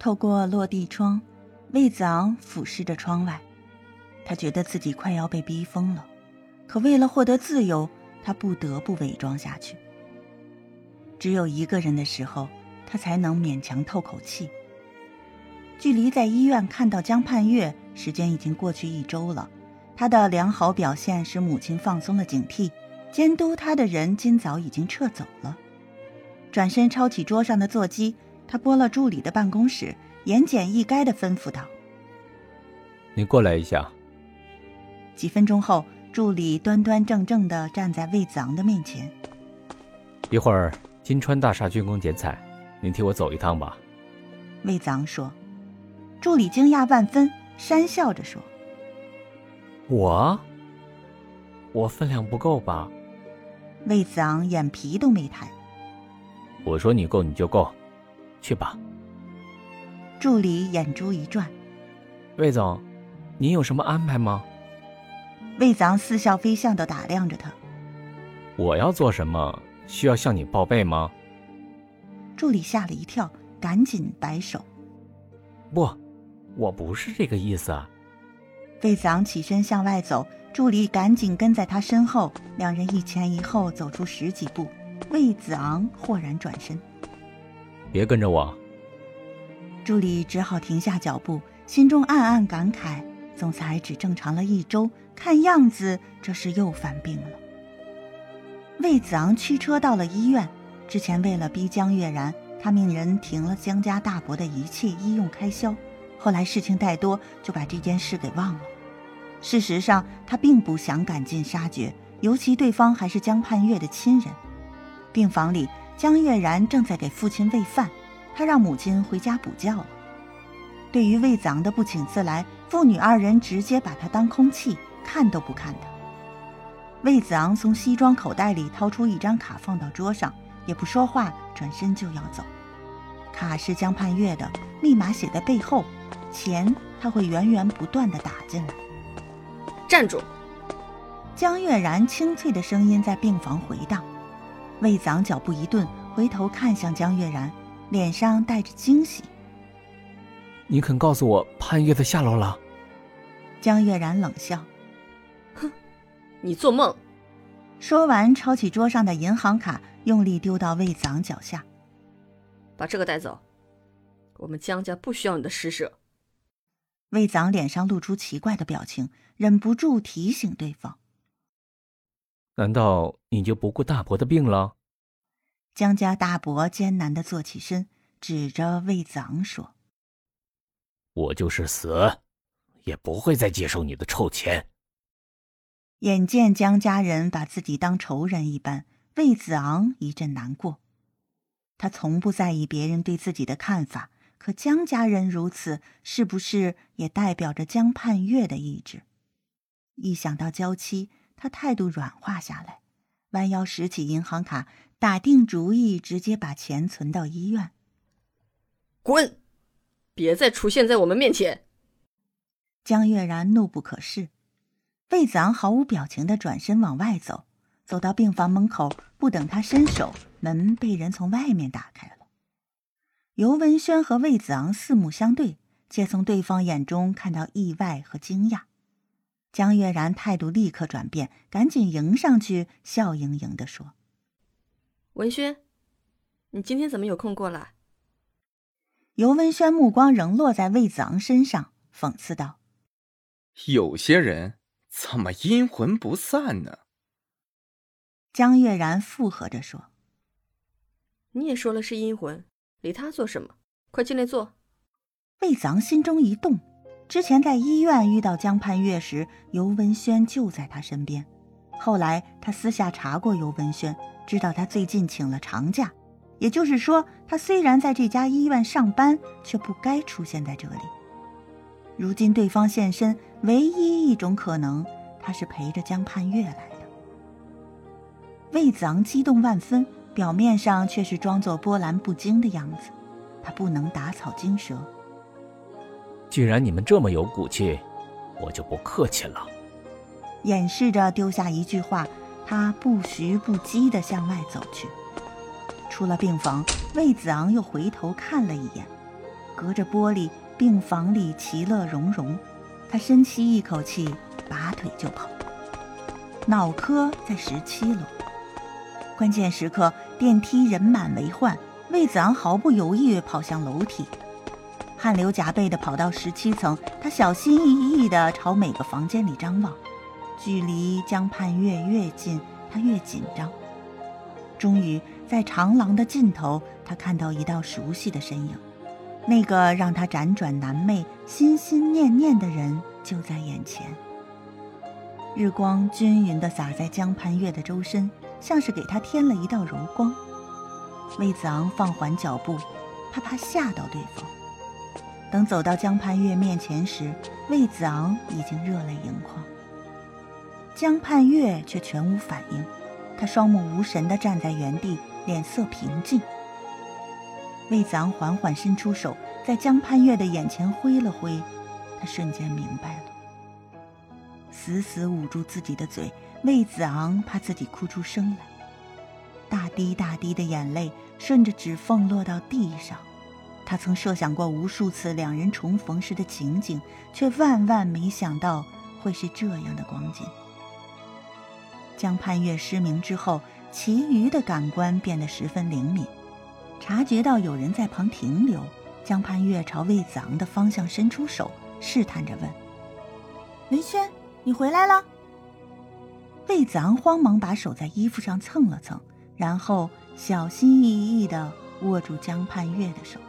透过落地窗，魏子昂俯视着窗外，他觉得自己快要被逼疯了，可为了获得自由，他不得不伪装下去。只有一个人的时候，他才能勉强透口气。距离在医院看到江盼月时间已经过去一周了，他的良好表现使母亲放松了警惕，监督他的人今早已经撤走了。转身抄起桌上的座机。他拨了助理的办公室，言简意赅的吩咐道：“你过来一下。”几分钟后，助理端端正正的站在魏子昂的面前。一会儿金川大厦竣工剪彩，您替我走一趟吧。”魏子昂说。助理惊讶万分，讪笑着说：“我，我分量不够吧？”魏子昂眼皮都没抬。我说你够你就够。去吧。助理眼珠一转，魏总，您有什么安排吗？魏子昂似笑非笑的打量着他。我要做什么？需要向你报备吗？助理吓了一跳，赶紧摆手。不，我不是这个意思。魏子昂起身向外走，助理赶紧跟在他身后，两人一前一后走出十几步。魏子昂豁然转身。别跟着我。助理只好停下脚步，心中暗暗感慨：总裁只正常了一周，看样子这是又犯病了。魏子昂驱车到了医院，之前为了逼江月然，他命人停了江家大伯的一切医用开销。后来事情太多，就把这件事给忘了。事实上，他并不想赶尽杀绝，尤其对方还是江盼月的亲人。病房里。江月然正在给父亲喂饭，他让母亲回家补觉了。对于魏子昂的不请自来，父女二人直接把他当空气，看都不看他。魏子昂从西装口袋里掏出一张卡，放到桌上，也不说话，转身就要走。卡是江盼月的，密码写在背后，钱他会源源不断的打进来。站住！江月然清脆的声音在病房回荡。魏子昂脚步一顿，回头看向江月然，脸上带着惊喜。你肯告诉我潘月的下落了？江月然冷笑：“哼，你做梦！”说完，抄起桌上的银行卡，用力丢到魏子昂脚下：“把这个带走，我们江家不需要你的施舍。”魏子昂脸上露出奇怪的表情，忍不住提醒对方。难道你就不顾大伯的病了？江家大伯艰难的坐起身，指着魏子昂说：“我就是死，也不会再接受你的臭钱。”眼见江家人把自己当仇人一般，魏子昂一阵难过。他从不在意别人对自己的看法，可江家人如此，是不是也代表着江盼月的意志？一想到娇妻。他态度软化下来，弯腰拾起银行卡，打定主意直接把钱存到医院。滚！别再出现在我们面前！江月然怒不可遏。魏子昂毫无表情的转身往外走，走到病房门口，不等他伸手，门被人从外面打开了。尤文轩和魏子昂四目相对，皆从对方眼中看到意外和惊讶。江月然态度立刻转变，赶紧迎上去，笑盈盈的说：“文轩，你今天怎么有空过来？”尤文轩目光仍落在魏子昂身上，讽刺道：“有些人怎么阴魂不散呢？”江月然附和着说：“你也说了是阴魂，理他做什么？快进来坐。”魏子昂心中一动。之前在医院遇到江盼月时，尤文轩就在他身边。后来他私下查过尤文轩，知道他最近请了长假，也就是说，他虽然在这家医院上班，却不该出现在这里。如今对方现身，唯一一种可能，他是陪着江盼月来的。魏子昂激动万分，表面上却是装作波澜不惊的样子。他不能打草惊蛇。既然你们这么有骨气，我就不客气了。掩饰着丢下一句话，他不徐不击地向外走去。出了病房，魏子昂又回头看了一眼，隔着玻璃，病房里其乐融融。他深吸一口气，拔腿就跑。脑科在十七楼，关键时刻电梯人满为患，魏子昂毫不犹豫跑向楼梯，汗流浃背地跑到十七层。他小心翼翼地朝每个房间里张望，距离江畔月越近，他越紧张。终于在长廊的尽头，他看到一道熟悉的身影，那个让他辗转难寐、心心念念的人就在眼前。日光均匀地洒在江畔月的周身，像是给他添了一道柔光。魏子昂放缓脚步，怕怕吓到对方。等走到江畔月面前时，魏子昂已经热泪盈眶。江畔月却全无反应，他双目无神地站在原地，脸色平静。魏子昂缓缓伸出手，在江畔月的眼前挥了挥，他瞬间明白了。死死捂住自己的嘴，魏子昂怕自己哭出声来。大滴大滴的眼泪顺着指缝落到地上。他曾设想过无数次两人重逢时的情景，却万万没想到会是这样的光景。江盼月失明之后，其余的感官变得十分灵敏，察觉到有人在旁停留。江盼月朝魏子昂的方向伸出手，试探着问：“林轩。”你回来了。魏子昂慌忙把手在衣服上蹭了蹭，然后小心翼翼地握住江盼月的手。